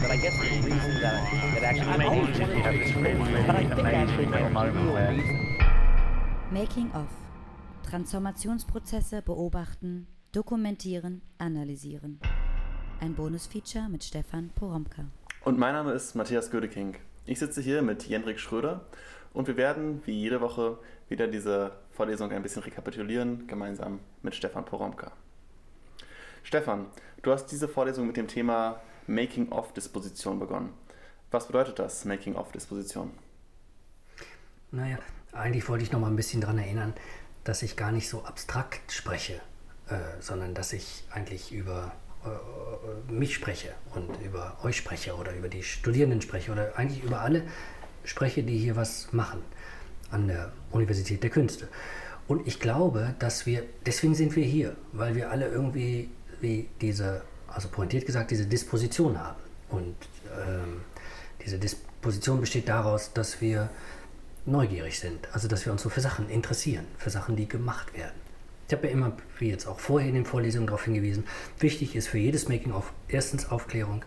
But I guess the reason that, that actually be but I think actually the real reason. Making of. Transformationsprozesse beobachten, dokumentieren, analysieren. Ein Bonusfeature mit Stefan Poromka. Und mein Name ist Matthias Gödeking. Ich sitze hier mit Jendrik Schröder und wir werden, wie jede Woche, wieder diese Vorlesung ein bisschen rekapitulieren, gemeinsam mit Stefan Poromka. Stefan, du hast diese Vorlesung mit dem Thema Making-of-Disposition begonnen. Was bedeutet das, Making-of-Disposition? Naja, eigentlich wollte ich noch mal ein bisschen daran erinnern, dass ich gar nicht so abstrakt spreche, äh, sondern dass ich eigentlich über äh, mich spreche und über euch spreche oder über die Studierenden spreche oder eigentlich über alle spreche, die hier was machen an der Universität der Künste. Und ich glaube, dass wir, deswegen sind wir hier, weil wir alle irgendwie wie diese, also pointiert gesagt, diese Disposition haben. Und ähm, diese Disposition besteht daraus, dass wir neugierig sind, also dass wir uns so für Sachen interessieren, für Sachen, die gemacht werden. Ich habe ja immer, wie jetzt auch vorher in den Vorlesungen darauf hingewiesen, wichtig ist für jedes Making-of erstens Aufklärung,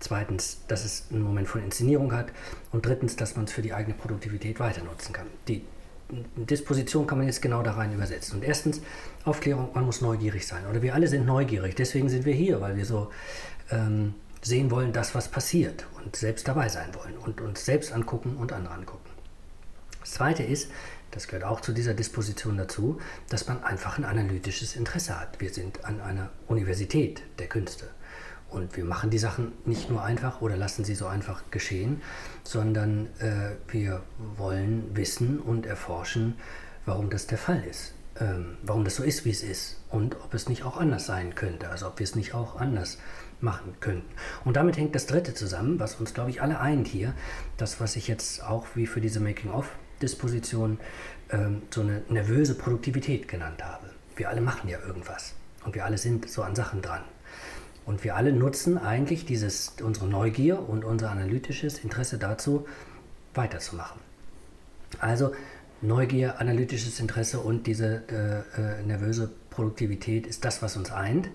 zweitens, dass es einen Moment von Inszenierung hat und drittens, dass man es für die eigene Produktivität weiter nutzen kann. Die Disposition kann man jetzt genau da rein übersetzen. Und erstens, Aufklärung, man muss neugierig sein. Oder wir alle sind neugierig, deswegen sind wir hier, weil wir so ähm, sehen wollen, das, was passiert und selbst dabei sein wollen und uns selbst angucken und andere angucken. Das Zweite ist, das gehört auch zu dieser Disposition dazu, dass man einfach ein analytisches Interesse hat. Wir sind an einer Universität der Künste. Und wir machen die Sachen nicht nur einfach oder lassen sie so einfach geschehen, sondern äh, wir wollen wissen und erforschen, warum das der Fall ist. Ähm, warum das so ist, wie es ist. Und ob es nicht auch anders sein könnte. Also ob wir es nicht auch anders machen könnten. Und damit hängt das Dritte zusammen, was uns, glaube ich, alle eint hier. Das, was ich jetzt auch wie für diese Making-of-Disposition ähm, so eine nervöse Produktivität genannt habe. Wir alle machen ja irgendwas. Und wir alle sind so an Sachen dran. Und wir alle nutzen eigentlich dieses, unsere Neugier und unser analytisches Interesse dazu, weiterzumachen. Also Neugier, analytisches Interesse und diese äh, äh, nervöse Produktivität ist das, was uns eint.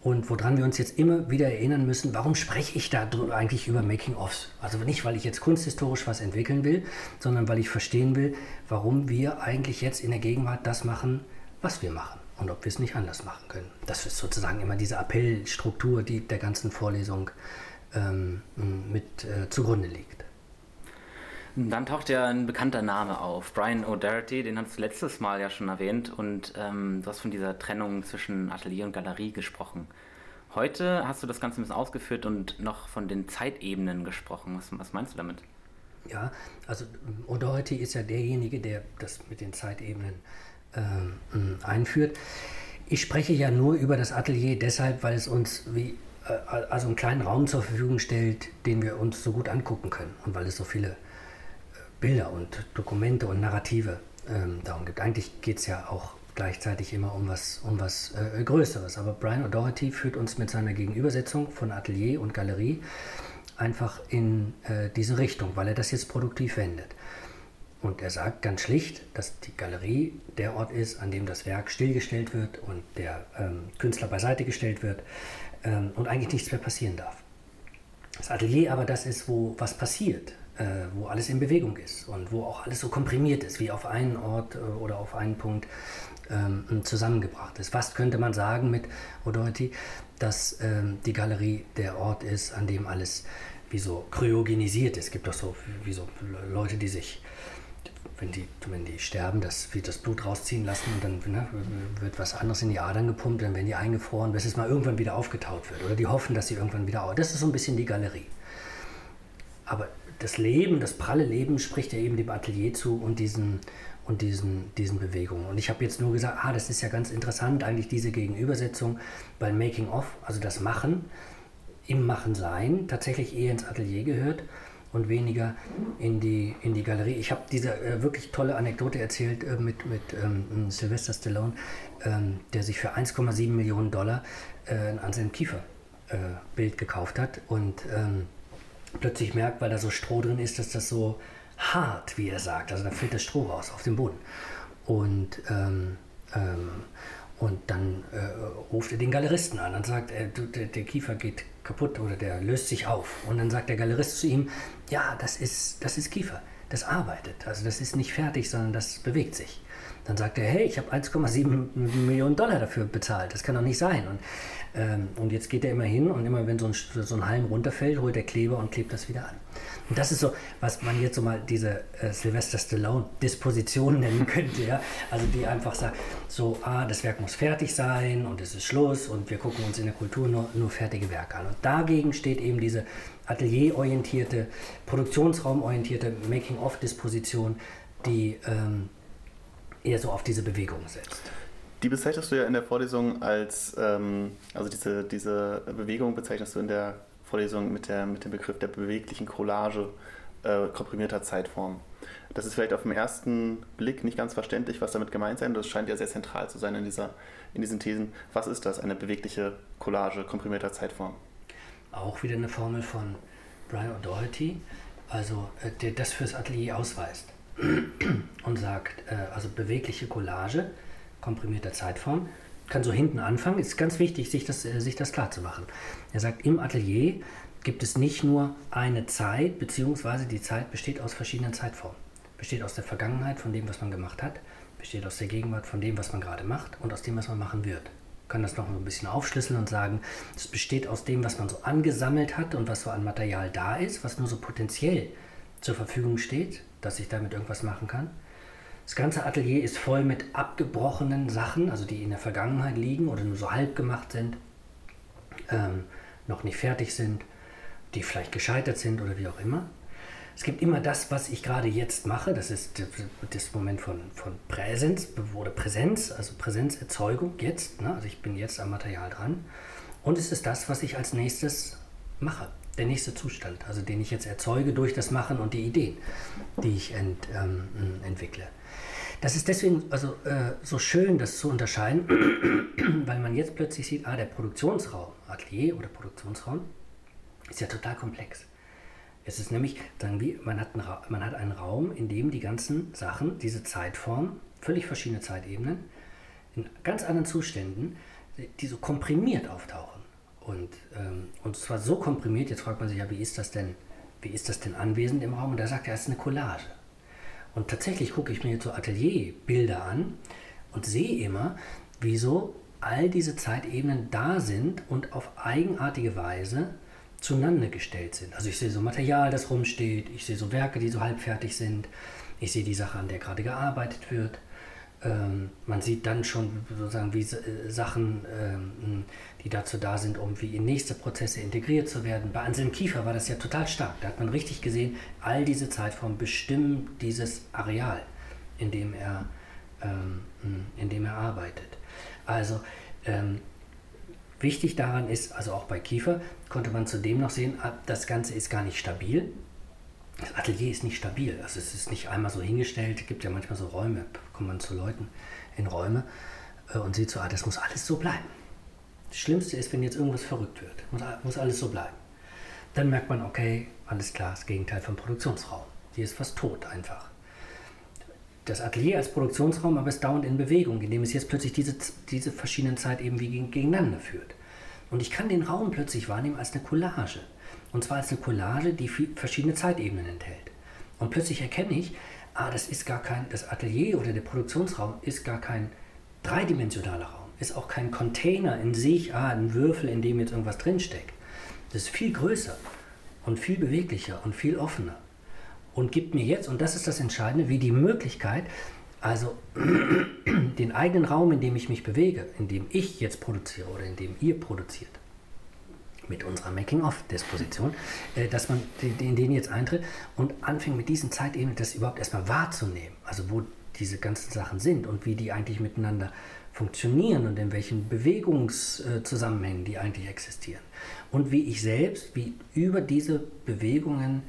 Und woran wir uns jetzt immer wieder erinnern müssen, warum spreche ich da eigentlich über Making-ofs? Also nicht, weil ich jetzt kunsthistorisch was entwickeln will, sondern weil ich verstehen will, warum wir eigentlich jetzt in der Gegenwart das machen, was wir machen und ob wir es nicht anders machen können. Das ist sozusagen immer diese Appellstruktur, die der ganzen Vorlesung ähm, mit äh, zugrunde liegt. Dann taucht ja ein bekannter Name auf, Brian O'Doherty, den hast du letztes Mal ja schon erwähnt und ähm, du hast von dieser Trennung zwischen Atelier und Galerie gesprochen. Heute hast du das Ganze ein bisschen ausgeführt und noch von den Zeitebenen gesprochen. Was, was meinst du damit? Ja, also O'Doherty ist ja derjenige, der das mit den Zeitebenen äh, einführt. Ich spreche ja nur über das Atelier deshalb, weil es uns wie, äh, also einen kleinen Raum zur Verfügung stellt, den wir uns so gut angucken können und weil es so viele äh, Bilder und Dokumente und Narrative ähm, darum gibt. Eigentlich geht es ja auch gleichzeitig immer um was, um was äh, Größeres. Aber Brian O'Doherty führt uns mit seiner Gegenübersetzung von Atelier und Galerie einfach in äh, diese Richtung, weil er das jetzt produktiv wendet. Und er sagt ganz schlicht, dass die Galerie der Ort ist, an dem das Werk stillgestellt wird und der ähm, Künstler beiseite gestellt wird ähm, und eigentlich nichts mehr passieren darf. Das Atelier aber das ist, wo was passiert, äh, wo alles in Bewegung ist und wo auch alles so komprimiert ist, wie auf einen Ort äh, oder auf einen Punkt ähm, zusammengebracht ist. Was könnte man sagen mit O'Doherty, dass ähm, die Galerie der Ort ist, an dem alles wie so kryogenisiert ist. Es gibt doch so wie so Leute, die sich wenn die, wenn die sterben, dass wir das Blut rausziehen lassen und dann ne, wird was anderes in die Adern gepumpt, dann werden die eingefroren, bis es mal irgendwann wieder aufgetaut wird. Oder die hoffen, dass sie irgendwann wieder. Das ist so ein bisschen die Galerie. Aber das Leben, das pralle Leben spricht ja eben dem Atelier zu und diesen, und diesen, diesen Bewegungen. Und ich habe jetzt nur gesagt, ah, das ist ja ganz interessant, eigentlich diese Gegenübersetzung, weil Making of, also das Machen, im Machen sein, tatsächlich eher ins Atelier gehört und weniger in die, in die Galerie. Ich habe diese äh, wirklich tolle Anekdote erzählt äh, mit, mit ähm, Sylvester Stallone, ähm, der sich für 1,7 Millionen Dollar äh, ein Anselm Kiefer äh, Bild gekauft hat und ähm, plötzlich merkt, weil da so Stroh drin ist, dass das so hart, wie er sagt, also da fällt das Stroh raus auf den Boden. Und ähm, ähm, und dann äh, ruft er den Galeristen an und sagt, äh, der, der, Kiefer geht kaputt oder der löst sich auf. Und dann sagt der Galerist zu ihm, ja, das ist, das ist Kiefer, das arbeitet. Also das ist nicht fertig, sondern das bewegt sich. Dann sagt er, hey, ich habe 1,7 Millionen Dollar dafür bezahlt, das kann doch nicht sein. Und, ähm, und jetzt geht er immer hin und immer wenn so ein, so ein Halm runterfällt, holt er Kleber und klebt das wieder an. Und das ist so, was man jetzt so mal diese äh, Sylvester Stallone-Disposition nennen könnte, ja. Also die einfach sagt, so, ah, das Werk muss fertig sein und es ist Schluss und wir gucken uns in der Kultur nur, nur fertige Werke an. Und dagegen steht eben diese atelierorientierte, produktionsraumorientierte Making-of-Disposition, die ähm, eher so auf diese Bewegung setzt. Die bezeichnest du ja in der Vorlesung als, ähm, also diese, diese Bewegung bezeichnest du in der Vorlesung mit, der, mit dem Begriff der beweglichen Collage äh, komprimierter Zeitform. Das ist vielleicht auf den ersten Blick nicht ganz verständlich, was damit gemeint sein. Das scheint ja sehr zentral zu sein in, dieser, in diesen Thesen. Was ist das, eine bewegliche Collage komprimierter Zeitform? Auch wieder eine Formel von Brian O'Doherty, also äh, der das fürs Atelier ausweist und sagt, äh, also bewegliche Collage komprimierter Zeitform kann so hinten anfangen. Ist ganz wichtig, sich das, äh, sich das klar zu machen. Er sagt, im Atelier gibt es nicht nur eine Zeit, beziehungsweise die Zeit besteht aus verschiedenen Zeitformen. Besteht aus der Vergangenheit von dem, was man gemacht hat, besteht aus der Gegenwart von dem, was man gerade macht und aus dem, was man machen wird. Kann das noch ein bisschen aufschlüsseln und sagen, es besteht aus dem, was man so angesammelt hat und was so an Material da ist, was nur so potenziell zur Verfügung steht, dass ich damit irgendwas machen kann. Das ganze Atelier ist voll mit abgebrochenen Sachen, also die in der Vergangenheit liegen oder nur so halb gemacht sind, ähm, noch nicht fertig sind, die vielleicht gescheitert sind oder wie auch immer. Es gibt immer das, was ich gerade jetzt mache, das ist das Moment von, von Präsenz oder Präsenz, also Präsenzerzeugung jetzt, ne? also ich bin jetzt am Material dran. Und es ist das, was ich als nächstes mache, der nächste Zustand, also den ich jetzt erzeuge durch das Machen und die Ideen, die ich ent, ähm, entwickle. Das ist deswegen also, äh, so schön, das zu unterscheiden, weil man jetzt plötzlich sieht, ah, der Produktionsraum, Atelier oder Produktionsraum, ist ja total komplex. Es ist nämlich, sagen wir, man hat, einen, man hat einen Raum, in dem die ganzen Sachen, diese Zeitform, völlig verschiedene Zeitebenen, in ganz anderen Zuständen, die so komprimiert auftauchen. Und, ähm, und zwar so komprimiert, jetzt fragt man sich ja, wie ist das denn, wie ist das denn anwesend im Raum? Und da sagt er, es ist eine Collage. Und tatsächlich gucke ich mir jetzt so Atelierbilder an und sehe immer, wieso all diese Zeitebenen da sind und auf eigenartige Weise zueinander gestellt sind. Also ich sehe so Material, das rumsteht, ich sehe so Werke, die so halbfertig sind, ich sehe die Sache, an der gerade gearbeitet wird. Ähm, man sieht dann schon sozusagen, wie äh, Sachen, ähm, die dazu da sind, um wie in nächste Prozesse integriert zu werden. Bei Anselm Kiefer war das ja total stark. Da hat man richtig gesehen, all diese Zeitformen bestimmen dieses Areal, in dem er, ähm, in dem er arbeitet. Also ähm, wichtig daran ist, also auch bei Kiefer konnte man zudem noch sehen, ah, das Ganze ist gar nicht stabil. Das Atelier ist nicht stabil. Also es ist nicht einmal so hingestellt. Es gibt ja manchmal so Räume, kommt man zu Leuten in Räume äh, und sieht so, ah, das muss alles so bleiben. Das Schlimmste ist, wenn jetzt irgendwas verrückt wird. Muss, muss alles so bleiben. Dann merkt man, okay, alles klar, das Gegenteil vom Produktionsraum. Hier ist was tot einfach. Das Atelier als Produktionsraum aber ist dauernd in Bewegung, indem es jetzt plötzlich diese, diese verschiedenen Zeitebenen gegeneinander führt. Und ich kann den Raum plötzlich wahrnehmen als eine Collage. Und zwar als eine Collage, die verschiedene Zeitebenen enthält. Und plötzlich erkenne ich, ah, das ist gar kein, das Atelier oder der Produktionsraum ist gar kein dreidimensionaler Raum, ist auch kein Container in sich, ah, ein Würfel, in dem jetzt irgendwas drinsteckt. Das ist viel größer und viel beweglicher und viel offener. Und gibt mir jetzt, und das ist das Entscheidende, wie die Möglichkeit, also den eigenen Raum, in dem ich mich bewege, in dem ich jetzt produziere oder in dem ihr produziert, mit unserer Making-of-Disposition, äh, dass man in den jetzt eintritt und anfängt mit diesen Zeitebenen das überhaupt erstmal wahrzunehmen. Also wo diese ganzen Sachen sind und wie die eigentlich miteinander funktionieren und in welchen Bewegungszusammenhängen die eigentlich existieren. Und wie ich selbst, wie über diese Bewegungen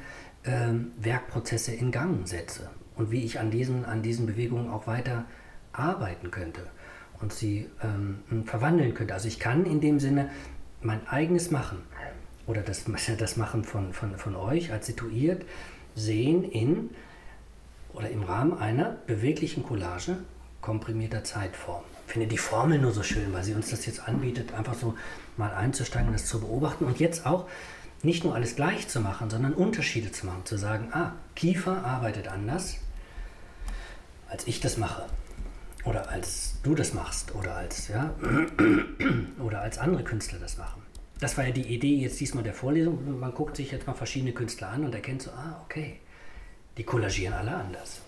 ähm, Werkprozesse in Gang setze und wie ich an diesen, an diesen Bewegungen auch weiter arbeiten könnte und sie ähm, verwandeln könnte. Also ich kann in dem Sinne mein eigenes Machen oder das, das Machen von, von, von euch als situiert sehen in oder im Rahmen einer beweglichen Collage komprimierter Zeitform. finde die Formel nur so schön, weil sie uns das jetzt anbietet, einfach so mal einzusteigen das zu beobachten und jetzt auch nicht nur alles gleich zu machen, sondern Unterschiede zu machen, zu sagen, ah, Kiefer arbeitet anders, als ich das mache oder als du das machst oder als ja oder als andere Künstler das machen. Das war ja die Idee jetzt diesmal der Vorlesung. Man guckt sich jetzt mal verschiedene Künstler an und erkennt so, ah, okay, die kollagieren alle anders.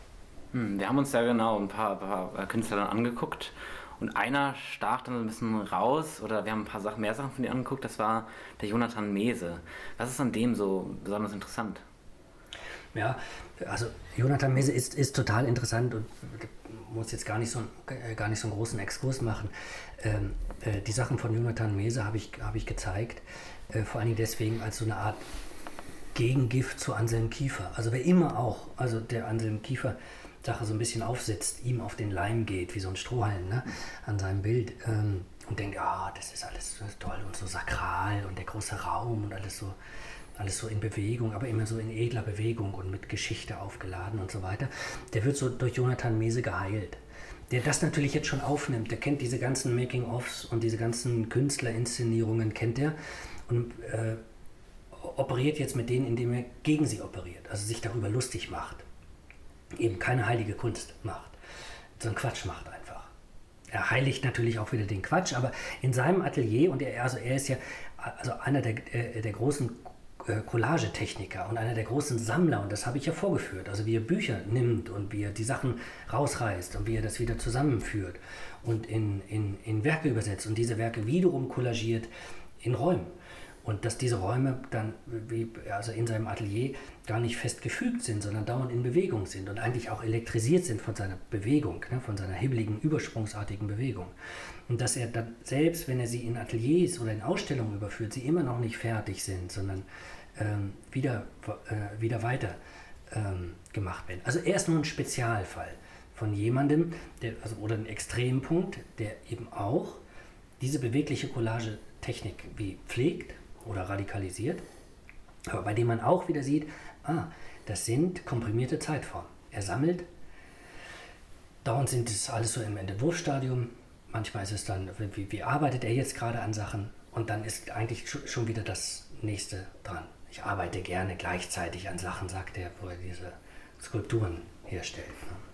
Hm, wir haben uns ja genau ein paar, paar Künstler dann angeguckt und einer stach dann ein bisschen raus oder wir haben ein paar Sachen, mehr Sachen von dir angeguckt, das war der Jonathan Mese. Was ist an dem so besonders interessant? Ja, also Jonathan Mese ist, ist total interessant und muss jetzt gar nicht so, äh, gar nicht so einen großen Exkurs machen. Ähm, äh, die Sachen von Jonathan Mese habe ich, hab ich gezeigt, äh, vor allem deswegen als so eine Art Gegengift zu Anselm Kiefer. Also wer immer auch, also der Anselm Kiefer Sache so ein bisschen aufsetzt, ihm auf den Leim geht, wie so ein Strohhalm ne, an seinem Bild ähm, und denkt, ah, das ist alles so toll und so sakral und der große Raum und alles so, alles so in Bewegung, aber immer so in edler Bewegung und mit Geschichte aufgeladen und so weiter, der wird so durch Jonathan Mese geheilt. Der das natürlich jetzt schon aufnimmt, der kennt diese ganzen Making-ofs und diese ganzen Künstlerinszenierungen, kennt er und äh, operiert jetzt mit denen, indem er gegen sie operiert, also sich darüber lustig macht eben keine heilige Kunst macht, sondern Quatsch macht einfach. Er heiligt natürlich auch wieder den Quatsch, aber in seinem Atelier, und er, also er ist ja also einer der, der, der großen äh, Collagetechniker und einer der großen Sammler, und das habe ich ja vorgeführt, also wie er Bücher nimmt und wie er die Sachen rausreißt und wie er das wieder zusammenführt und in, in, in Werke übersetzt. Und diese Werke wiederum collagiert in Räumen. Und dass diese Räume dann, wie, also in seinem Atelier, gar nicht fest gefügt sind, sondern dauernd in Bewegung sind und eigentlich auch elektrisiert sind von seiner Bewegung, ne, von seiner hibbeligen, übersprungsartigen Bewegung. Und dass er dann, selbst wenn er sie in Ateliers oder in Ausstellungen überführt, sie immer noch nicht fertig sind, sondern ähm, wieder, äh, wieder weiter ähm, gemacht werden. Also er ist nur ein Spezialfall von jemandem, der, also, oder ein Extrempunkt, der eben auch diese bewegliche Collage-Technik wie pflegt oder radikalisiert, aber bei dem man auch wieder sieht, ah, das sind komprimierte Zeitformen. Er sammelt, dauernd sind es alles so im Entwurfsstadium, manchmal ist es dann, wie, wie arbeitet er jetzt gerade an Sachen und dann ist eigentlich schon wieder das nächste dran. Ich arbeite gerne gleichzeitig an Sachen, sagt er, wo er diese Skulpturen herstellt. Ne?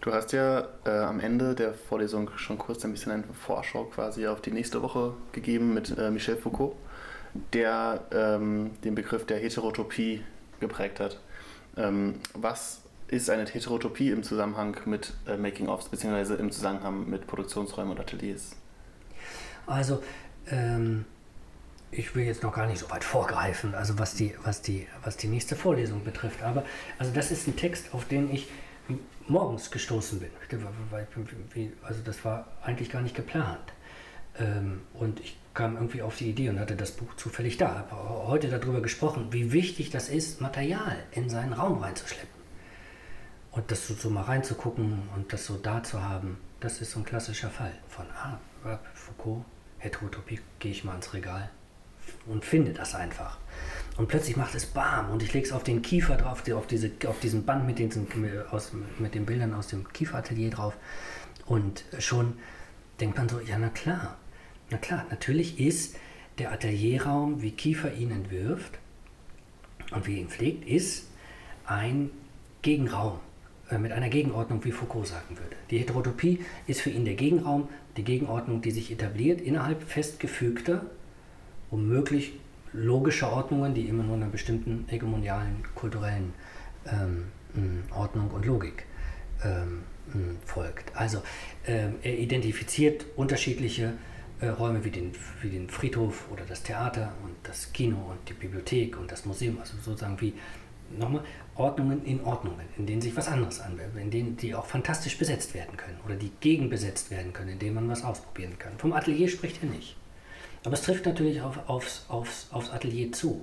Du hast ja äh, am Ende der Vorlesung schon kurz ein bisschen eine Vorschau quasi auf die nächste Woche gegeben mit äh, Michel Foucault, der ähm, den Begriff der Heterotopie geprägt hat. Ähm, was ist eine Heterotopie im Zusammenhang mit äh, Making-ofs, beziehungsweise im Zusammenhang mit Produktionsräumen und Ateliers? Also, ähm, ich will jetzt noch gar nicht so weit vorgreifen, also was die, was die, was die nächste Vorlesung betrifft. Aber also das ist ein Text, auf den ich morgens gestoßen bin. Also das war eigentlich gar nicht geplant. Ähm, und ich kam irgendwie auf die Idee und hatte das Buch zufällig da. Habe heute darüber gesprochen, wie wichtig das ist, Material in seinen Raum reinzuschleppen. Und das so, mal reinzugucken und das so da zu haben, das ist so ein klassischer Fall von ah, Foucault, Heterotopie, gehe ich mal ins Regal und finde das einfach. Und plötzlich macht es Bam und ich lege es auf den Kiefer drauf, auf, diese, auf diesen Band mit den, aus, mit den Bildern aus dem Kieferatelier drauf. Und schon denkt man so, ja na klar, na klar, natürlich ist der Atelierraum, wie Kiefer ihn entwirft und wie ihn pflegt, ist ein Gegenraum äh, mit einer Gegenordnung, wie Foucault sagen würde. Die Heterotopie ist für ihn der Gegenraum, die Gegenordnung, die sich etabliert innerhalb festgefügter, um möglich logische Ordnungen, die immer nur einer bestimmten hegemonialen kulturellen ähm, Ordnung und Logik ähm, folgt. Also ähm, er identifiziert unterschiedliche äh, Räume wie den, wie den Friedhof oder das Theater und das Kino und die Bibliothek und das Museum, also sozusagen wie nochmal Ordnungen in Ordnungen, in denen sich was anderes anwendet, in denen die auch fantastisch besetzt werden können oder die gegenbesetzt werden können, in denen man was ausprobieren kann. Vom Atelier spricht er nicht. Aber es trifft natürlich auf, aufs, aufs, aufs Atelier zu,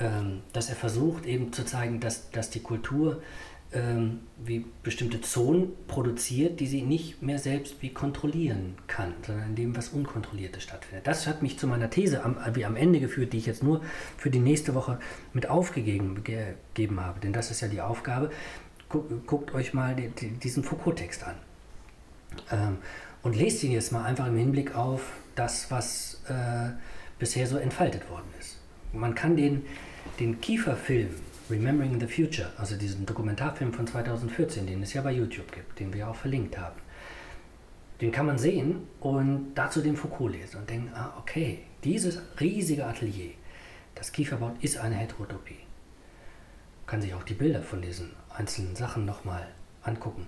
ähm, dass er versucht eben zu zeigen, dass, dass die Kultur ähm, wie bestimmte Zonen produziert, die sie nicht mehr selbst wie kontrollieren kann, sondern in dem was Unkontrolliertes stattfindet. Das hat mich zu meiner These am, wie am Ende geführt, die ich jetzt nur für die nächste Woche mit aufgegeben gegeben habe. Denn das ist ja die Aufgabe. Guckt, guckt euch mal die, die, diesen Foucault-Text an. Ähm, und lest ihn jetzt mal einfach im Hinblick auf das, was äh, bisher so entfaltet worden ist. Man kann den, den Kiefer-Film Remembering the Future, also diesen Dokumentarfilm von 2014, den es ja bei YouTube gibt, den wir auch verlinkt haben, den kann man sehen und dazu den Foucault lesen und denken, ah, okay, dieses riesige Atelier, das Kiefer baut, ist eine Heterotopie. Man kann sich auch die Bilder von diesen einzelnen Sachen nochmal angucken,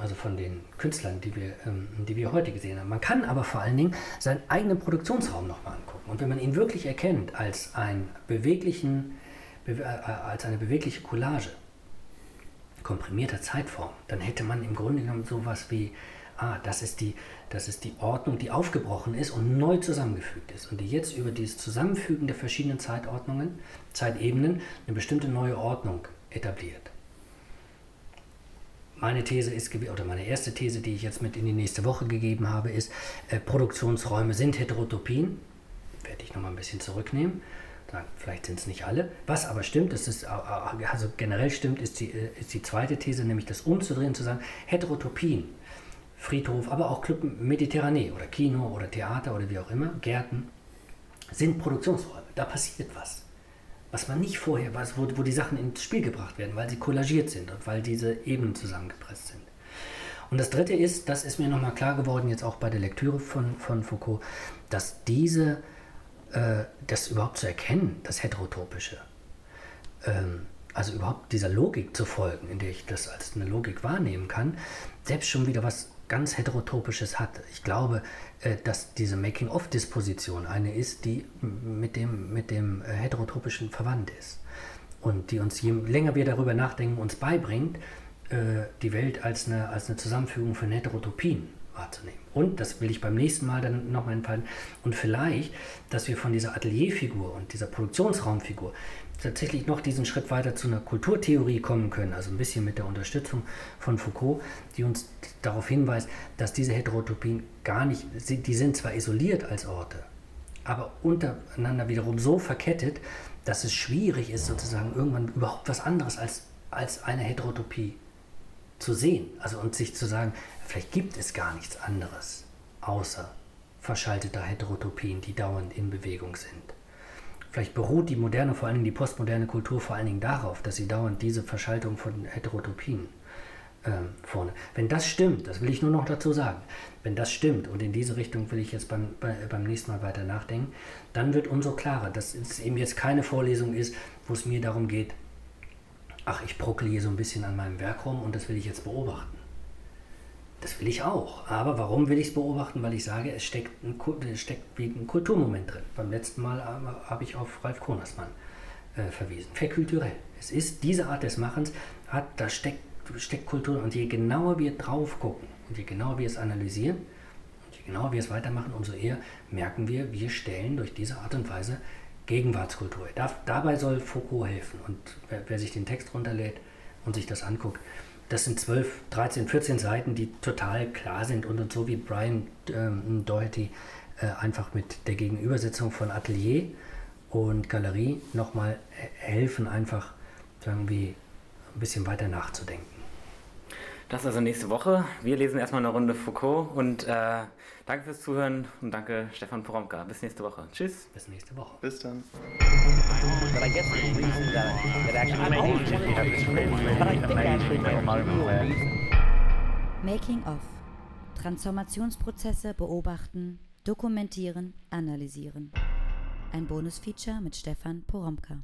also von den Künstlern, die wir, ähm, die wir heute gesehen haben. Man kann aber vor allen Dingen seinen eigenen Produktionsraum nochmal angucken. Und wenn man ihn wirklich erkennt als, einen beweglichen, äh, als eine bewegliche Collage, komprimierter Zeitform, dann hätte man im Grunde genommen sowas wie ah, das ist, die, das ist die Ordnung, die aufgebrochen ist und neu zusammengefügt ist und die jetzt über dieses Zusammenfügen der verschiedenen Zeitordnungen, Zeitebenen eine bestimmte neue Ordnung etabliert. Meine These ist, oder meine erste These, die ich jetzt mit in die nächste Woche gegeben habe, ist, äh, Produktionsräume sind Heterotopien. Werde ich nochmal ein bisschen zurücknehmen. Vielleicht sind es nicht alle. Was aber stimmt, das ist, also generell stimmt, ist die, äh, ist die zweite These, nämlich das umzudrehen, zu sagen, Heterotopien Friedhof, aber auch Club Mediterranee oder Kino oder Theater oder wie auch immer, Gärten, sind Produktionsräume. Da passiert was. Was man nicht vorher weiß, wo, wo die Sachen ins Spiel gebracht werden, weil sie kollagiert sind und weil diese Ebenen zusammengepresst sind. Und das Dritte ist, das ist mir nochmal klar geworden, jetzt auch bei der Lektüre von, von Foucault, dass diese, äh, das überhaupt zu erkennen, das Heterotopische, ähm, also überhaupt dieser Logik zu folgen, in der ich das als eine Logik wahrnehmen kann, selbst schon wieder was ganz heterotopisches hat. Ich glaube, äh, dass diese Making-of-Disposition eine ist, die mit dem, mit dem äh, heterotopischen verwandt ist. Und die uns, je länger wir darüber nachdenken, uns beibringt, äh, die Welt als eine, als eine Zusammenfügung von Heterotopien wahrzunehmen. Und, das will ich beim nächsten Mal dann nochmal entfalten, und vielleicht, dass wir von dieser Atelierfigur und dieser Produktionsraumfigur tatsächlich noch diesen Schritt weiter zu einer Kulturtheorie kommen können, also ein bisschen mit der Unterstützung von Foucault, die uns darauf hinweist, dass diese Heterotopien gar nicht, die sind zwar isoliert als Orte, aber untereinander wiederum so verkettet, dass es schwierig ist, sozusagen irgendwann überhaupt was anderes als, als eine Heterotopie zu sehen. Also und sich zu sagen, vielleicht gibt es gar nichts anderes außer verschalteter Heterotopien, die dauernd in Bewegung sind. Vielleicht beruht die moderne, vor allen Dingen die postmoderne Kultur vor allen Dingen darauf, dass sie dauernd diese Verschaltung von Heterotopien ähm, vorne. Wenn das stimmt, das will ich nur noch dazu sagen, wenn das stimmt und in diese Richtung will ich jetzt beim, bei, beim nächsten Mal weiter nachdenken, dann wird umso klarer, dass es eben jetzt keine Vorlesung ist, wo es mir darum geht, ach, ich brockle hier so ein bisschen an meinem Werk rum und das will ich jetzt beobachten. Das will ich auch. Aber warum will ich es beobachten? Weil ich sage, es steckt ein, es steckt ein Kulturmoment drin. Beim letzten Mal habe ich auf Ralf Konersmann äh, verwiesen. Verkulturell. Es ist diese Art des Machens, hat, da steckt, steckt Kultur. Und je genauer wir drauf gucken und je genauer wir es analysieren und je genauer wir es weitermachen, umso eher merken wir, wir stellen durch diese Art und Weise Gegenwartskultur. Da, dabei soll Foucault helfen. Und wer, wer sich den Text runterlädt und sich das anguckt, das sind 12, 13, 14 Seiten, die total klar sind und, und so wie Brian ähm, Doherty äh, einfach mit der Gegenübersetzung von Atelier und Galerie nochmal helfen, einfach irgendwie ein bisschen weiter nachzudenken. Das also nächste Woche. Wir lesen erstmal eine Runde Foucault und äh, danke fürs Zuhören und danke Stefan Poromka. Bis nächste Woche. Tschüss. Bis nächste Woche. Bis dann. But I guess the reason that, that actually I've always wanted to read, but I think actually my real reason. Making of. Transformationsprozesse beobachten, dokumentieren, analysieren. Ein Bonusfeature mit Stefan Poromka.